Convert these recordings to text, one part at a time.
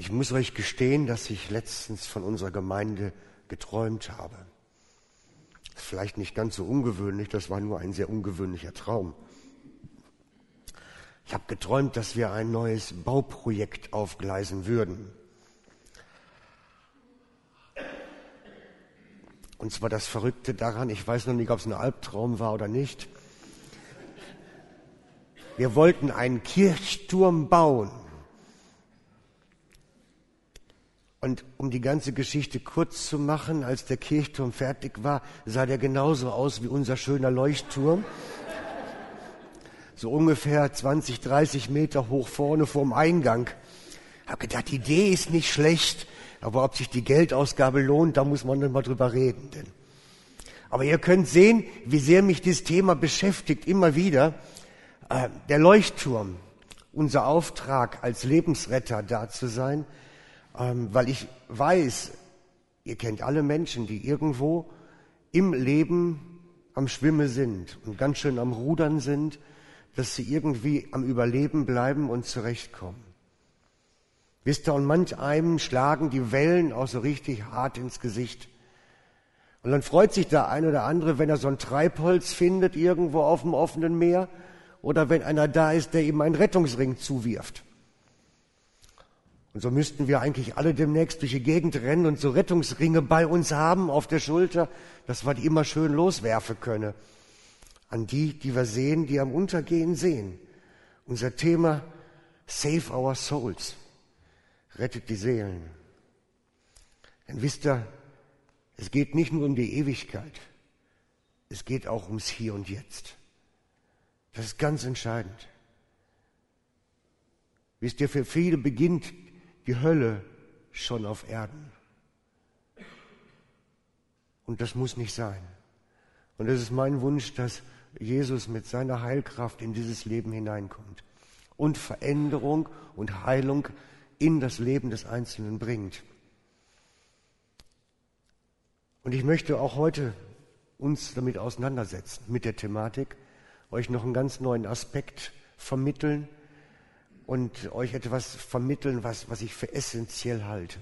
Ich muss euch gestehen, dass ich letztens von unserer Gemeinde geträumt habe. Vielleicht nicht ganz so ungewöhnlich, das war nur ein sehr ungewöhnlicher Traum. Ich habe geträumt, dass wir ein neues Bauprojekt aufgleisen würden. Und zwar das Verrückte daran, ich weiß noch nicht, ob es ein Albtraum war oder nicht. Wir wollten einen Kirchturm bauen. Und um die ganze Geschichte kurz zu machen, als der Kirchturm fertig war, sah der genauso aus wie unser schöner Leuchtturm. So ungefähr 20, 30 Meter hoch vorne vorm Eingang. Hab gedacht, die Idee ist nicht schlecht, aber ob sich die Geldausgabe lohnt, da muss man dann mal drüber reden. Denn. Aber ihr könnt sehen, wie sehr mich dieses Thema beschäftigt, immer wieder. Äh, der Leuchtturm, unser Auftrag als Lebensretter da zu sein, ähm, weil ich weiß, ihr kennt alle Menschen, die irgendwo im Leben am Schwimme sind und ganz schön am Rudern sind, dass sie irgendwie am Überleben bleiben und zurechtkommen. Wisst ihr, und manch einem schlagen die Wellen auch so richtig hart ins Gesicht. Und dann freut sich der ein oder andere, wenn er so ein Treibholz findet irgendwo auf dem offenen Meer oder wenn einer da ist, der ihm einen Rettungsring zuwirft. Und so müssten wir eigentlich alle demnächst durch die Gegend rennen und so Rettungsringe bei uns haben auf der Schulter, dass wir die immer schön loswerfen können. An die, die wir sehen, die am Untergehen sehen. Unser Thema Save Our Souls. Rettet die Seelen. Denn wisst ihr, es geht nicht nur um die Ewigkeit. Es geht auch ums Hier und Jetzt. Das ist ganz entscheidend. Wisst ihr, für viele beginnt die Hölle schon auf Erden. Und das muss nicht sein. Und es ist mein Wunsch, dass Jesus mit seiner Heilkraft in dieses Leben hineinkommt und Veränderung und Heilung in das Leben des Einzelnen bringt. Und ich möchte auch heute uns damit auseinandersetzen, mit der Thematik, euch noch einen ganz neuen Aspekt vermitteln, und euch etwas vermitteln, was, was ich für essentiell halte.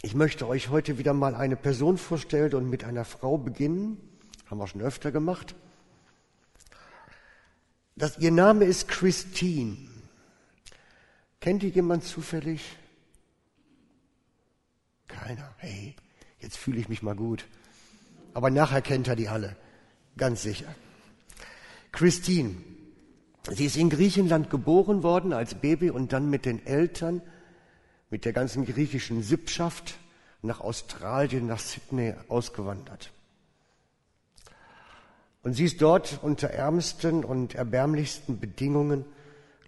Ich möchte euch heute wieder mal eine Person vorstellen und mit einer Frau beginnen. Haben wir schon öfter gemacht. Das, ihr Name ist Christine. Kennt ihr jemand zufällig? Keiner. Hey, jetzt fühle ich mich mal gut. Aber nachher kennt er die alle. Ganz sicher. Christine Sie ist in Griechenland geboren worden als Baby und dann mit den Eltern, mit der ganzen griechischen Sippschaft nach Australien, nach Sydney ausgewandert. Und sie ist dort unter ärmsten und erbärmlichsten Bedingungen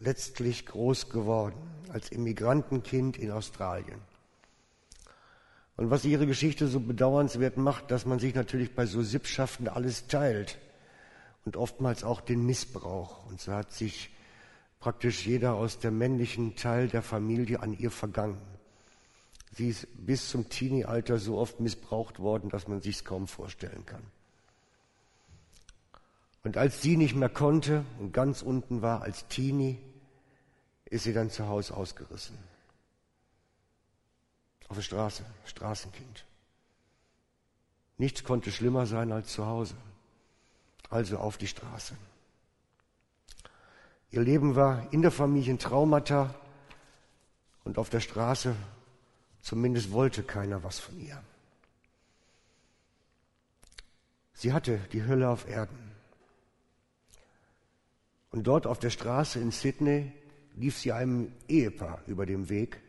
letztlich groß geworden, als Immigrantenkind in Australien. Und was ihre Geschichte so bedauernswert macht, dass man sich natürlich bei so Sippschaften alles teilt und oftmals auch den Missbrauch. Und so hat sich praktisch jeder aus dem männlichen Teil der Familie an ihr vergangen. Sie ist bis zum Teenie-Alter so oft missbraucht worden, dass man sich es kaum vorstellen kann. Und als sie nicht mehr konnte und ganz unten war als Teenie, ist sie dann zu Hause ausgerissen. Auf der Straße, Straßenkind. Nichts konnte schlimmer sein als zu Hause also auf die Straße. Ihr Leben war in der Familie ein Traumata und auf der Straße zumindest wollte keiner was von ihr. Sie hatte die Hölle auf Erden. Und dort auf der Straße in Sydney lief sie einem Ehepaar über den Weg,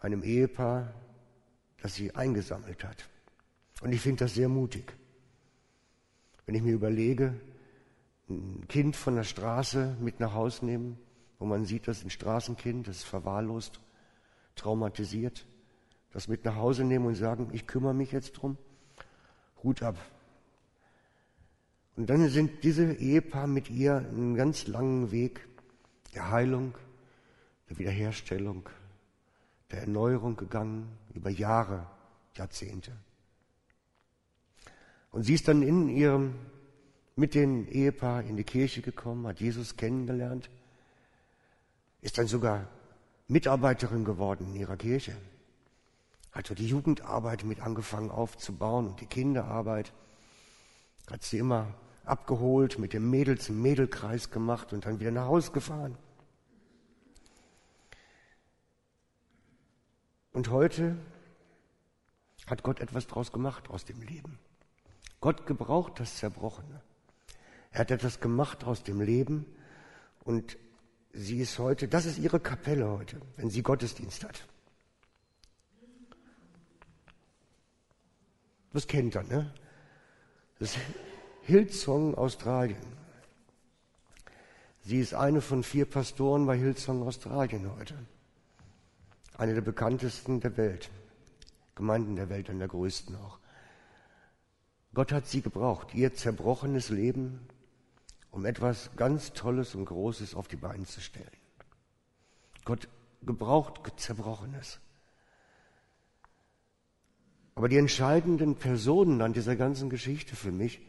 einem Ehepaar, das sie eingesammelt hat. Und ich finde das sehr mutig. Wenn ich mir überlege, ein Kind von der Straße mit nach Hause nehmen, wo man sieht, das ist ein Straßenkind, das ist verwahrlost, traumatisiert, das mit nach Hause nehmen und sagen, ich kümmere mich jetzt drum, Hut ab. Und dann sind diese Ehepaar mit ihr einen ganz langen Weg der Heilung, der Wiederherstellung, der Erneuerung gegangen, über Jahre, Jahrzehnte. Und sie ist dann in ihrem, mit dem Ehepaar in die Kirche gekommen, hat Jesus kennengelernt, ist dann sogar Mitarbeiterin geworden in ihrer Kirche. Hat so die Jugendarbeit mit angefangen aufzubauen und die Kinderarbeit. Hat sie immer abgeholt, mit dem Mädels im Mädelkreis gemacht und dann wieder nach Hause gefahren. Und heute hat Gott etwas draus gemacht aus dem Leben. Gott gebraucht das Zerbrochene. Er hat etwas gemacht aus dem Leben und sie ist heute, das ist ihre Kapelle heute, wenn sie Gottesdienst hat. Das kennt er, ne? Das ist Hillsong Australien. Sie ist eine von vier Pastoren bei Hillsong Australien heute eine der bekanntesten der Welt, Gemeinden der Welt, und der größten auch. Gott hat sie gebraucht, ihr zerbrochenes Leben, um etwas ganz Tolles und Großes auf die Beine zu stellen. Gott gebraucht Zerbrochenes. Aber die entscheidenden Personen an dieser ganzen Geschichte für mich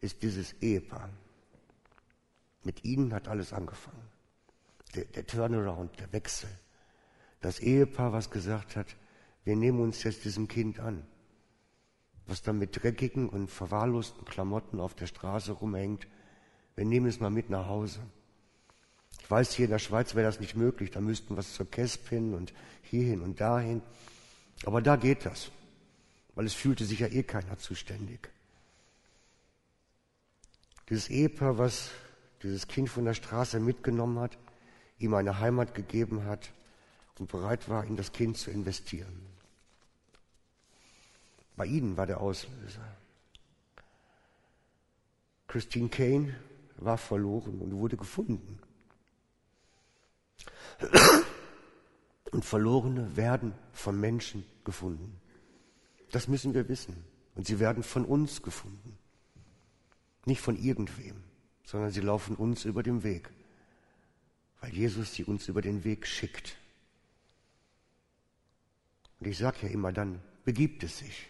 ist dieses Ehepaar. Mit ihnen hat alles angefangen. Der, der Turnaround, der Wechsel das Ehepaar, was gesagt hat, wir nehmen uns jetzt diesem Kind an, was dann mit dreckigen und verwahrlosten Klamotten auf der Straße rumhängt, wir nehmen es mal mit nach Hause. Ich weiß, hier in der Schweiz wäre das nicht möglich, da müssten wir es zur Kesp hin und hierhin und dahin. Aber da geht das, weil es fühlte sich ja eh keiner zuständig. Dieses Ehepaar, was dieses Kind von der Straße mitgenommen hat, ihm eine Heimat gegeben hat, und bereit war, in das Kind zu investieren. Bei ihnen war der Auslöser. Christine Kane war verloren und wurde gefunden. Und Verlorene werden von Menschen gefunden. Das müssen wir wissen. Und sie werden von uns gefunden. Nicht von irgendwem, sondern sie laufen uns über den Weg, weil Jesus sie uns über den Weg schickt. Und ich sage ja immer, dann begibt es sich.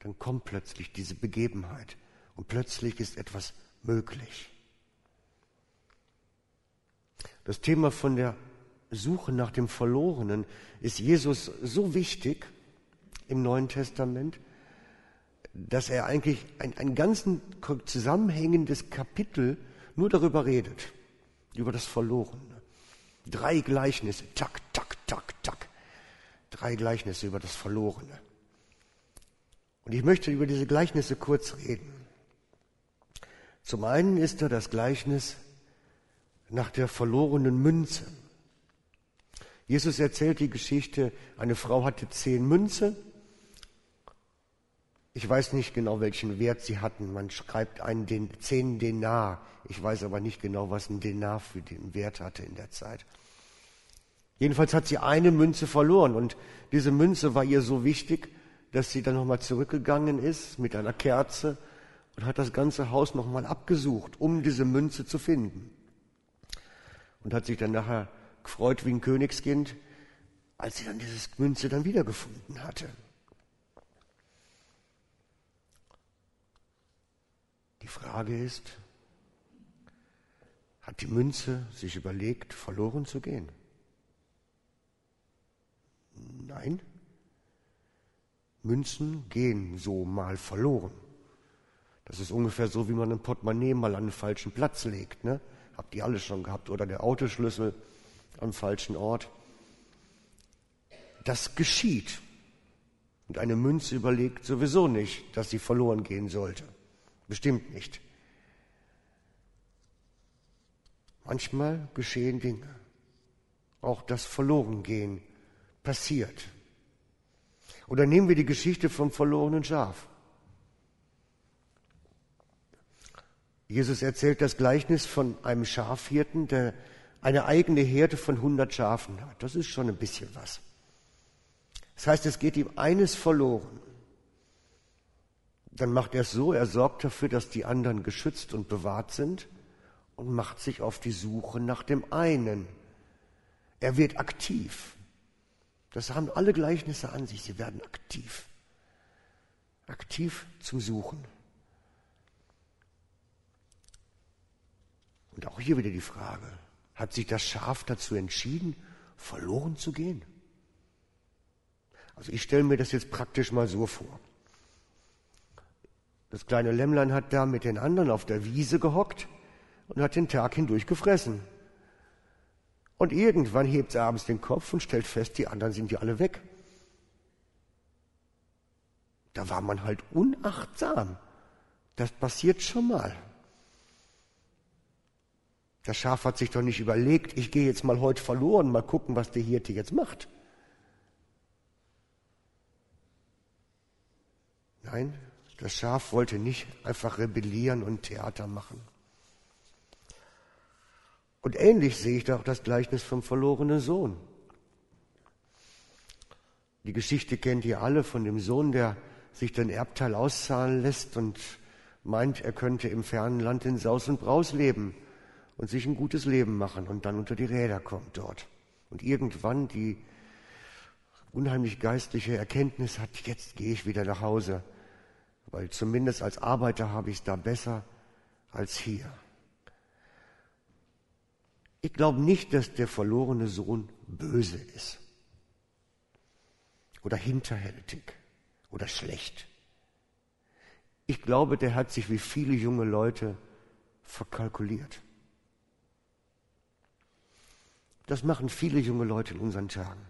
Dann kommt plötzlich diese Begebenheit und plötzlich ist etwas möglich. Das Thema von der Suche nach dem Verlorenen ist Jesus so wichtig im Neuen Testament, dass er eigentlich ein, ein ganz zusammenhängendes Kapitel nur darüber redet, über das Verlorene. Drei Gleichnisse, tak, tak, tak, tak drei Gleichnisse über das Verlorene. Und ich möchte über diese Gleichnisse kurz reden. Zum einen ist da das Gleichnis nach der verlorenen Münze. Jesus erzählt die Geschichte, eine Frau hatte zehn Münze. Ich weiß nicht genau, welchen Wert sie hatten. Man schreibt einen den, zehn Denar. Ich weiß aber nicht genau, was ein Denar für den Wert hatte in der Zeit. Jedenfalls hat sie eine Münze verloren und diese Münze war ihr so wichtig, dass sie dann nochmal zurückgegangen ist mit einer Kerze und hat das ganze Haus nochmal abgesucht, um diese Münze zu finden. Und hat sich dann nachher gefreut wie ein Königskind, als sie dann diese Münze dann wiedergefunden hatte. Die Frage ist, hat die Münze sich überlegt, verloren zu gehen? Nein. Münzen gehen so mal verloren. Das ist ungefähr so, wie man ein Portemonnaie mal an den falschen Platz legt. Ne? Habt ihr alle schon gehabt. Oder der Autoschlüssel am falschen Ort. Das geschieht. Und eine Münze überlegt sowieso nicht, dass sie verloren gehen sollte. Bestimmt nicht. Manchmal geschehen Dinge. Auch das Verlorengehen passiert. Oder nehmen wir die Geschichte vom verlorenen Schaf. Jesus erzählt das Gleichnis von einem Schafhirten, der eine eigene Herde von 100 Schafen hat. Das ist schon ein bisschen was. Das heißt, es geht ihm eines verloren. Dann macht er es so, er sorgt dafür, dass die anderen geschützt und bewahrt sind und macht sich auf die Suche nach dem einen. Er wird aktiv. Das haben alle Gleichnisse an sich. Sie werden aktiv. Aktiv zum Suchen. Und auch hier wieder die Frage, hat sich das Schaf dazu entschieden verloren zu gehen? Also ich stelle mir das jetzt praktisch mal so vor. Das kleine Lämmlein hat da mit den anderen auf der Wiese gehockt und hat den Tag hindurch gefressen. Und irgendwann hebt es abends den Kopf und stellt fest, die anderen sind ja alle weg. Da war man halt unachtsam. Das passiert schon mal. Das Schaf hat sich doch nicht überlegt, ich gehe jetzt mal heute verloren, mal gucken, was der Hirte jetzt macht. Nein, das Schaf wollte nicht einfach rebellieren und Theater machen. Und ähnlich sehe ich da auch das Gleichnis vom verlorenen Sohn. Die Geschichte kennt ihr alle von dem Sohn, der sich den Erbteil auszahlen lässt und meint, er könnte im fernen Land in Saus und Braus leben und sich ein gutes Leben machen und dann unter die Räder kommt dort. Und irgendwann die unheimlich geistliche Erkenntnis hat, jetzt gehe ich wieder nach Hause, weil zumindest als Arbeiter habe ich es da besser als hier. Ich glaube nicht, dass der verlorene Sohn böse ist oder hinterhältig oder schlecht. Ich glaube, der hat sich wie viele junge Leute verkalkuliert. Das machen viele junge Leute in unseren Tagen,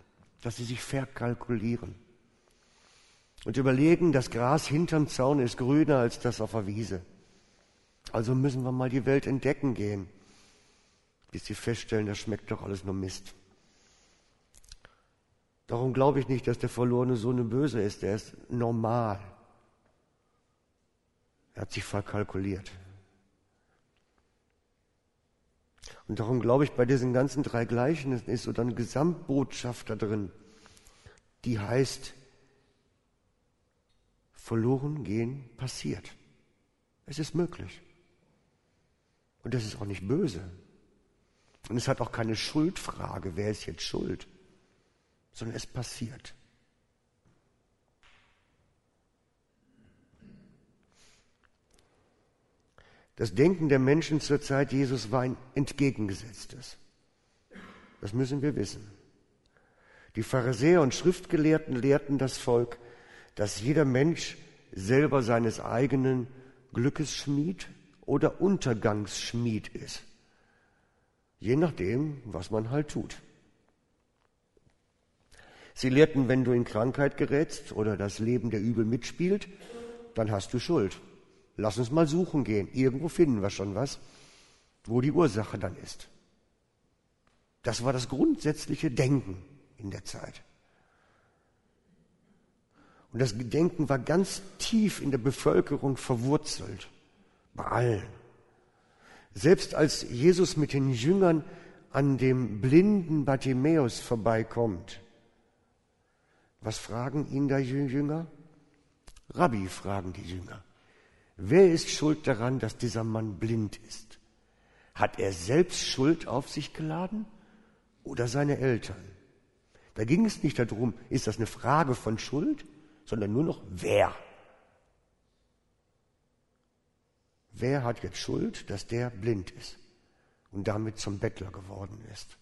dass sie sich verkalkulieren und überlegen, das Gras hinterm Zaun ist grüner als das auf der Wiese. Also müssen wir mal die Welt entdecken gehen bis sie feststellen, das schmeckt doch alles nur Mist. Darum glaube ich nicht, dass der verlorene Sohn ein Böse ist. Der ist normal. Er hat sich verkalkuliert. Und darum glaube ich, bei diesen ganzen drei Gleichnissen ist so dann Gesamtbotschaft da drin, die heißt, verloren gehen passiert. Es ist möglich. Und das ist auch nicht böse. Und es hat auch keine Schuldfrage, wer ist jetzt schuld, sondern es passiert. Das Denken der Menschen zur Zeit Jesus war ein entgegengesetztes. Das müssen wir wissen. Die Pharisäer und Schriftgelehrten lehrten das Volk, dass jeder Mensch selber seines eigenen Glückes Schmied oder Untergangsschmied ist. Je nachdem, was man halt tut. Sie lehrten, wenn du in Krankheit gerätst oder das Leben der Übel mitspielt, dann hast du Schuld. Lass uns mal suchen gehen. Irgendwo finden wir schon was, wo die Ursache dann ist. Das war das grundsätzliche Denken in der Zeit. Und das Denken war ganz tief in der Bevölkerung verwurzelt. Bei allen. Selbst als Jesus mit den Jüngern an dem blinden Bartimäus vorbeikommt, was fragen ihn da Jünger? Rabbi, fragen die Jünger. Wer ist schuld daran, dass dieser Mann blind ist? Hat er selbst Schuld auf sich geladen oder seine Eltern? Da ging es nicht darum, ist das eine Frage von Schuld, sondern nur noch wer. Wer hat jetzt Schuld, dass der blind ist und damit zum Bettler geworden ist?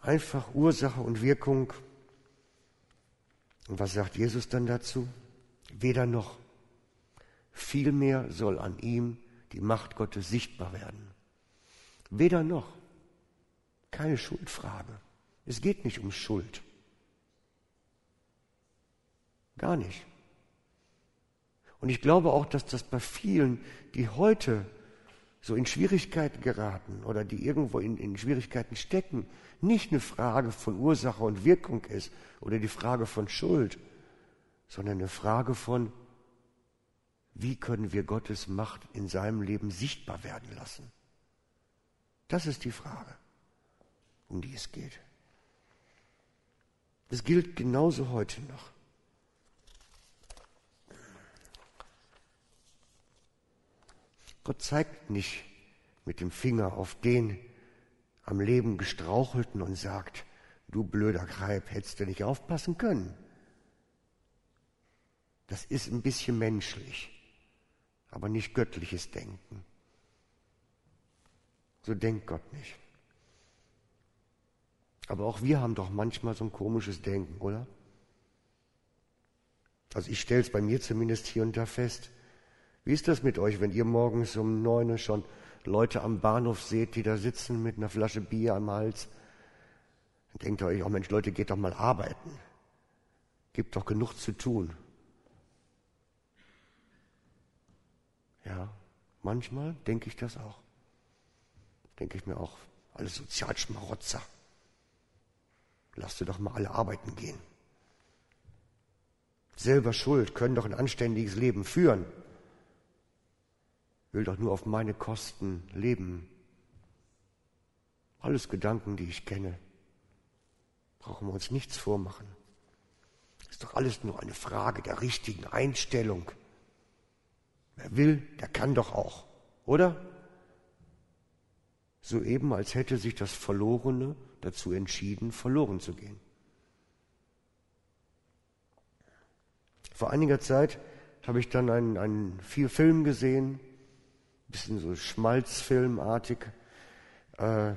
Einfach Ursache und Wirkung. Und was sagt Jesus dann dazu? Weder noch. Vielmehr soll an ihm die Macht Gottes sichtbar werden. Weder noch. Keine Schuldfrage. Es geht nicht um Schuld. Gar nicht. Und ich glaube auch, dass das bei vielen, die heute so in Schwierigkeiten geraten oder die irgendwo in, in Schwierigkeiten stecken, nicht eine Frage von Ursache und Wirkung ist oder die Frage von Schuld, sondern eine Frage von, wie können wir Gottes Macht in seinem Leben sichtbar werden lassen? Das ist die Frage, um die es geht. Es gilt genauso heute noch. Gott zeigt nicht mit dem Finger auf den am Leben gestrauchelten und sagt, du blöder Greib, hättest du nicht aufpassen können. Das ist ein bisschen menschlich, aber nicht göttliches Denken. So denkt Gott nicht. Aber auch wir haben doch manchmal so ein komisches Denken, oder? Also ich stelle es bei mir zumindest hier und da fest. Wie ist das mit euch, wenn ihr morgens um neun schon Leute am Bahnhof seht, die da sitzen mit einer Flasche Bier am Hals? Dann denkt ihr euch, oh Mensch, Leute, geht doch mal arbeiten. Gibt doch genug zu tun. Ja, manchmal denke ich das auch. Denke ich mir auch, alle Sozialschmarotzer. Lasst sie doch mal alle arbeiten gehen. Selber schuld, können doch ein anständiges Leben führen. Will doch nur auf meine Kosten leben. Alles Gedanken, die ich kenne. Brauchen wir uns nichts vormachen. Ist doch alles nur eine Frage der richtigen Einstellung. Wer will, der kann doch auch, oder? So eben, als hätte sich das Verlorene dazu entschieden, verloren zu gehen. Vor einiger Zeit habe ich dann einen, einen vier Film gesehen, bisschen so Schmalzfilmartig, äh,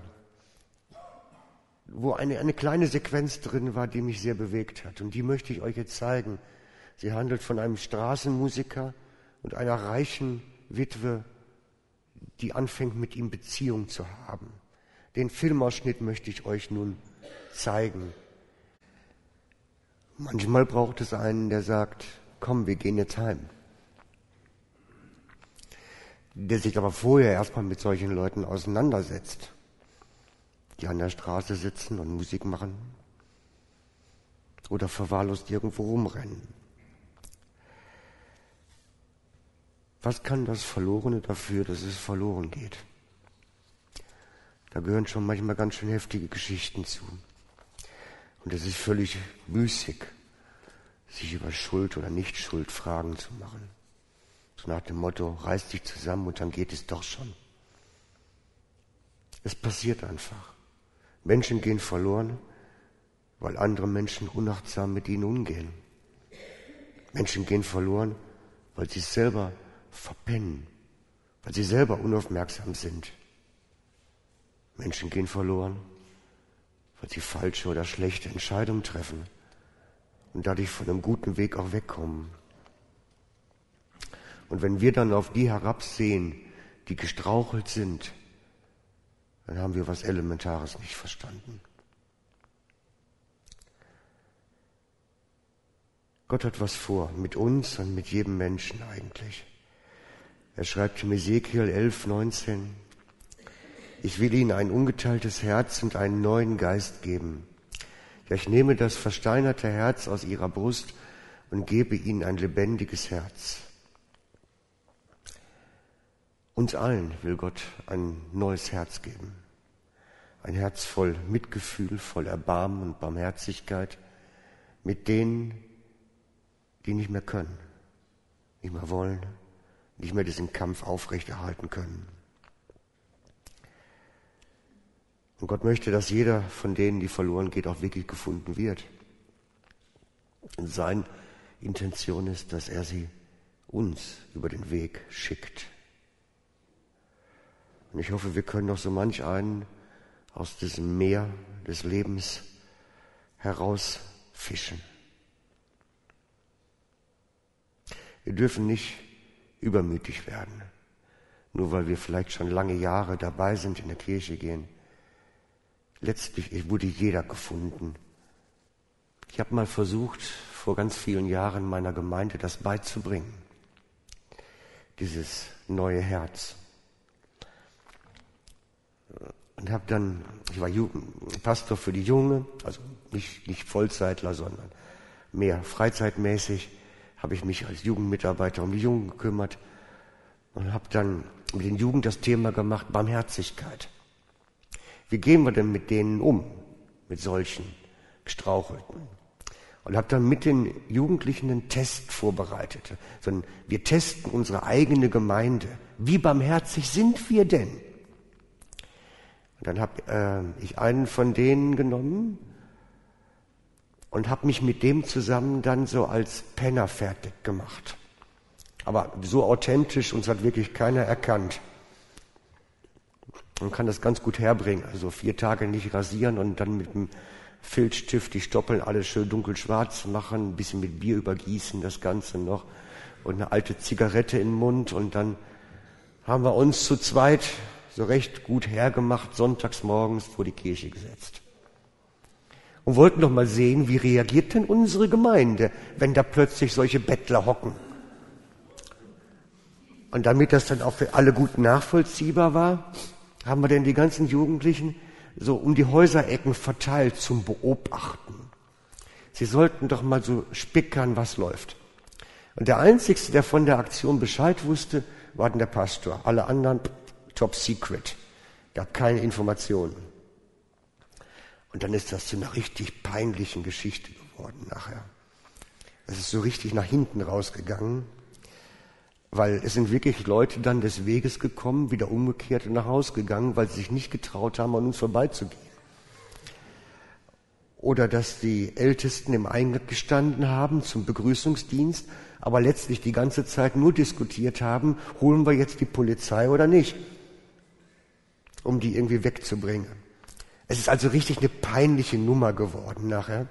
wo eine, eine kleine Sequenz drin war, die mich sehr bewegt hat. Und die möchte ich euch jetzt zeigen. Sie handelt von einem Straßenmusiker und einer reichen Witwe, die anfängt mit ihm Beziehung zu haben. Den Filmausschnitt möchte ich euch nun zeigen. Manchmal braucht es einen, der sagt, komm, wir gehen jetzt heim. Der sich aber vorher erstmal mit solchen Leuten auseinandersetzt, die an der Straße sitzen und Musik machen oder verwahrlost irgendwo rumrennen. Was kann das Verlorene dafür, dass es verloren geht? Da gehören schon manchmal ganz schön heftige Geschichten zu. Und es ist völlig müßig, sich über Schuld oder Nichtschuld Fragen zu machen. So nach dem Motto, reiß dich zusammen und dann geht es doch schon. Es passiert einfach. Menschen gehen verloren, weil andere Menschen unachtsam mit ihnen umgehen. Menschen gehen verloren, weil sie es selber verpennen, weil sie selber unaufmerksam sind. Menschen gehen verloren, weil sie falsche oder schlechte Entscheidungen treffen und dadurch von einem guten Weg auch wegkommen. Und wenn wir dann auf die herabsehen, die gestrauchelt sind, dann haben wir was Elementares nicht verstanden. Gott hat was vor mit uns und mit jedem Menschen eigentlich. Er schreibt im Ezekiel 11, 19, ich will ihnen ein ungeteiltes Herz und einen neuen Geist geben. Ja, ich nehme das versteinerte Herz aus ihrer Brust und gebe ihnen ein lebendiges Herz. Uns allen will Gott ein neues Herz geben. Ein Herz voll Mitgefühl, voll Erbarmen und Barmherzigkeit mit denen, die nicht mehr können, nicht mehr wollen, nicht mehr diesen Kampf aufrechterhalten können. Und Gott möchte, dass jeder von denen, die verloren geht, auch wirklich gefunden wird. Und seine Intention ist, dass er sie uns über den Weg schickt. Und ich hoffe, wir können noch so manch einen aus diesem Meer des Lebens herausfischen. Wir dürfen nicht übermütig werden, nur weil wir vielleicht schon lange Jahre dabei sind, in der Kirche gehen letztlich wurde jeder gefunden. Ich habe mal versucht, vor ganz vielen Jahren meiner Gemeinde das beizubringen. Dieses neue Herz. Und habe dann, ich war Pastor für die Junge, also nicht, nicht Vollzeitler, sondern mehr freizeitmäßig, habe ich mich als Jugendmitarbeiter um die Jungen gekümmert und habe dann mit den Jugend das Thema gemacht, Barmherzigkeit. Wie gehen wir denn mit denen um, mit solchen Gestrauchelten? Und habe dann mit den Jugendlichen einen Test vorbereitet. Sondern wir testen unsere eigene Gemeinde. Wie barmherzig sind wir denn? Dann habe äh, ich einen von denen genommen und habe mich mit dem zusammen dann so als Penner fertig gemacht. Aber so authentisch, uns hat wirklich keiner erkannt. Man kann das ganz gut herbringen. Also vier Tage nicht rasieren und dann mit dem Filzstift die Stoppeln alles schön dunkelschwarz machen, ein bisschen mit Bier übergießen, das Ganze noch und eine alte Zigarette den Mund und dann haben wir uns zu zweit so recht gut hergemacht, sonntags morgens vor die Kirche gesetzt. Und wollten doch mal sehen, wie reagiert denn unsere Gemeinde, wenn da plötzlich solche Bettler hocken. Und damit das dann auch für alle gut nachvollziehbar war, haben wir denn die ganzen Jugendlichen so um die Häuserecken verteilt zum Beobachten. Sie sollten doch mal so spickern, was läuft. Und der Einzige, der von der Aktion Bescheid wusste, war dann der Pastor. Alle anderen top secret. Gab keine Informationen. Und dann ist das zu einer richtig peinlichen Geschichte geworden nachher. Es ist so richtig nach hinten rausgegangen, weil es sind wirklich Leute dann des Weges gekommen, wieder umgekehrt und nach Hause gegangen, weil sie sich nicht getraut haben, an uns vorbeizugehen. Oder dass die Ältesten im Eingang gestanden haben zum Begrüßungsdienst, aber letztlich die ganze Zeit nur diskutiert haben, holen wir jetzt die Polizei oder nicht, um die irgendwie wegzubringen. Es ist also richtig eine peinliche Nummer geworden nachher.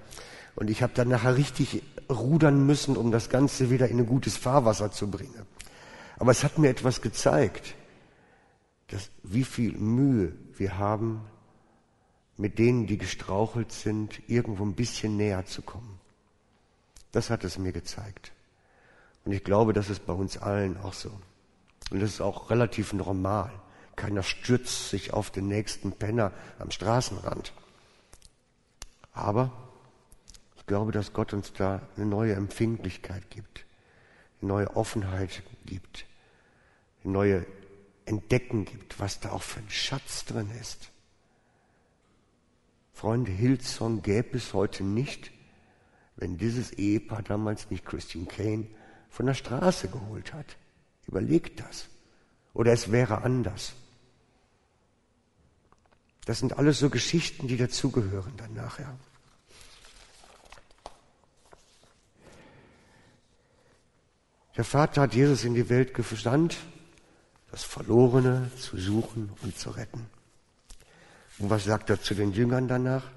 Und ich habe dann nachher richtig rudern müssen, um das Ganze wieder in ein gutes Fahrwasser zu bringen. Aber es hat mir etwas gezeigt, dass wie viel Mühe wir haben, mit denen, die gestrauchelt sind, irgendwo ein bisschen näher zu kommen. Das hat es mir gezeigt. Und ich glaube, das ist bei uns allen auch so. Und das ist auch relativ normal. Keiner stürzt sich auf den nächsten Penner am Straßenrand. Aber ich glaube, dass Gott uns da eine neue Empfindlichkeit gibt neue Offenheit gibt, neue Entdecken gibt, was da auch für ein Schatz drin ist. Freunde, Hillsong gäbe es heute nicht, wenn dieses Ehepaar damals nicht Christine Kane von der Straße geholt hat. Überlegt das. Oder es wäre anders. Das sind alles so Geschichten, die dazugehören dann nachher. Der Vater hat Jesus in die Welt gesandt, das Verlorene zu suchen und zu retten. Und was sagt er zu den Jüngern danach?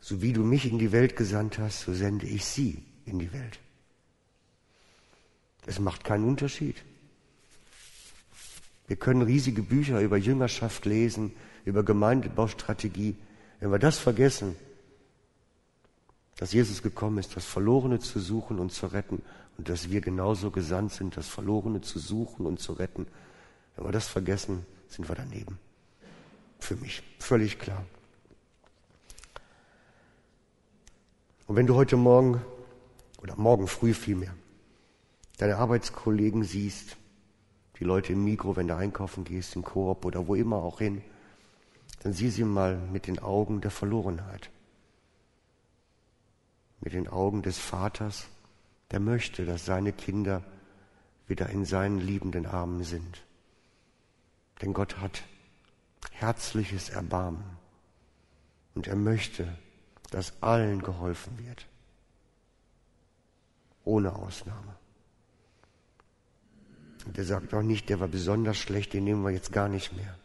So wie du mich in die Welt gesandt hast, so sende ich sie in die Welt. Es macht keinen Unterschied. Wir können riesige Bücher über Jüngerschaft lesen, über Gemeindebaustrategie. Wenn wir das vergessen, dass Jesus gekommen ist, das Verlorene zu suchen und zu retten und dass wir genauso gesandt sind, das Verlorene zu suchen und zu retten. Wenn wir das vergessen, sind wir daneben. Für mich völlig klar. Und wenn du heute Morgen oder morgen früh vielmehr deine Arbeitskollegen siehst, die Leute im Mikro, wenn du einkaufen gehst, im Koop oder wo immer auch hin, dann sieh sie mal mit den Augen der Verlorenheit mit den Augen des Vaters, der möchte, dass seine Kinder wieder in seinen liebenden Armen sind. Denn Gott hat herzliches Erbarmen und er möchte, dass allen geholfen wird, ohne Ausnahme. Und er sagt auch nicht, der war besonders schlecht, den nehmen wir jetzt gar nicht mehr.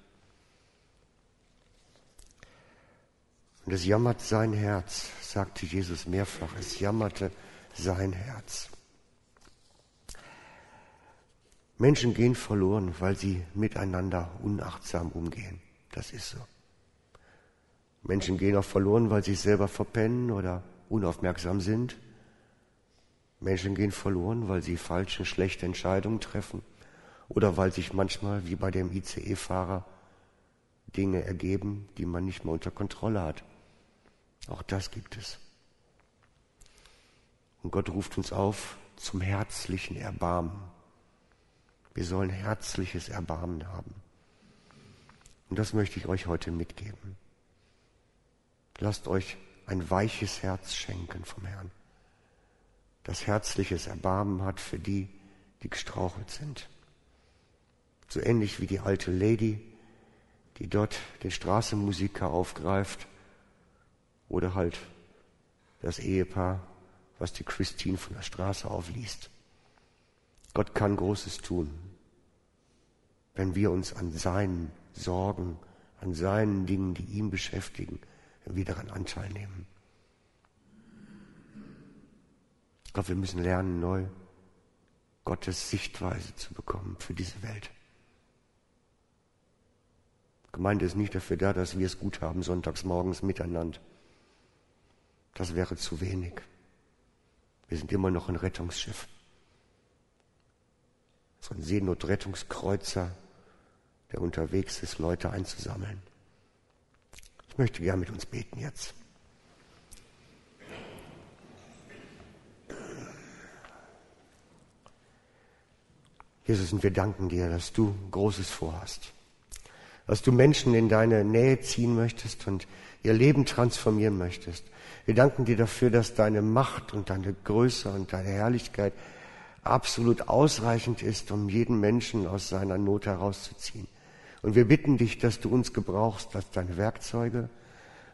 Und es jammert sein Herz, sagte Jesus mehrfach. Es jammerte sein Herz. Menschen gehen verloren, weil sie miteinander unachtsam umgehen. Das ist so. Menschen gehen auch verloren, weil sie sich selber verpennen oder unaufmerksam sind. Menschen gehen verloren, weil sie falsche, schlechte Entscheidungen treffen oder weil sich manchmal, wie bei dem ICE-Fahrer, Dinge ergeben, die man nicht mehr unter Kontrolle hat. Auch das gibt es. Und Gott ruft uns auf zum herzlichen Erbarmen. Wir sollen herzliches Erbarmen haben. Und das möchte ich euch heute mitgeben. Lasst euch ein weiches Herz schenken vom Herrn, das herzliches Erbarmen hat für die, die gestrauchelt sind. So ähnlich wie die alte Lady, die dort den Straßenmusiker aufgreift oder halt das Ehepaar, was die Christine von der Straße aufliest. Gott kann Großes tun. wenn wir uns an seinen Sorgen, an seinen Dingen, die ihn beschäftigen, wieder daran Anteil nehmen. Ich glaube, wir müssen lernen, neu Gottes Sichtweise zu bekommen für diese Welt. Gemeinde ist nicht dafür da, dass wir es gut haben, sonntags morgens miteinander. Das wäre zu wenig. Wir sind immer noch ein Rettungsschiff. So ein Seenotrettungskreuzer, der unterwegs ist, Leute einzusammeln. Ich möchte gern mit uns beten jetzt. Jesus, und wir danken dir, dass du Großes vorhast. Dass du Menschen in deine Nähe ziehen möchtest und ihr Leben transformieren möchtest. Wir danken dir dafür, dass deine Macht und deine Größe und deine Herrlichkeit absolut ausreichend ist, um jeden Menschen aus seiner Not herauszuziehen. Und wir bitten dich, dass du uns gebrauchst als deine Werkzeuge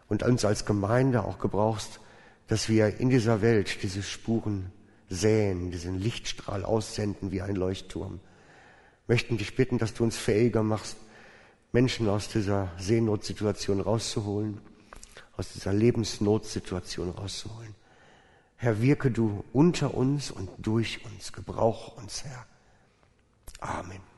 und uns als Gemeinde auch gebrauchst, dass wir in dieser Welt diese Spuren säen, diesen Lichtstrahl aussenden wie ein Leuchtturm. Möchten dich bitten, dass du uns fähiger machst, Menschen aus dieser Seenotsituation rauszuholen, aus dieser Lebensnotsituation rauszuholen. Herr, wirke du unter uns und durch uns. Gebrauch uns, Herr. Amen.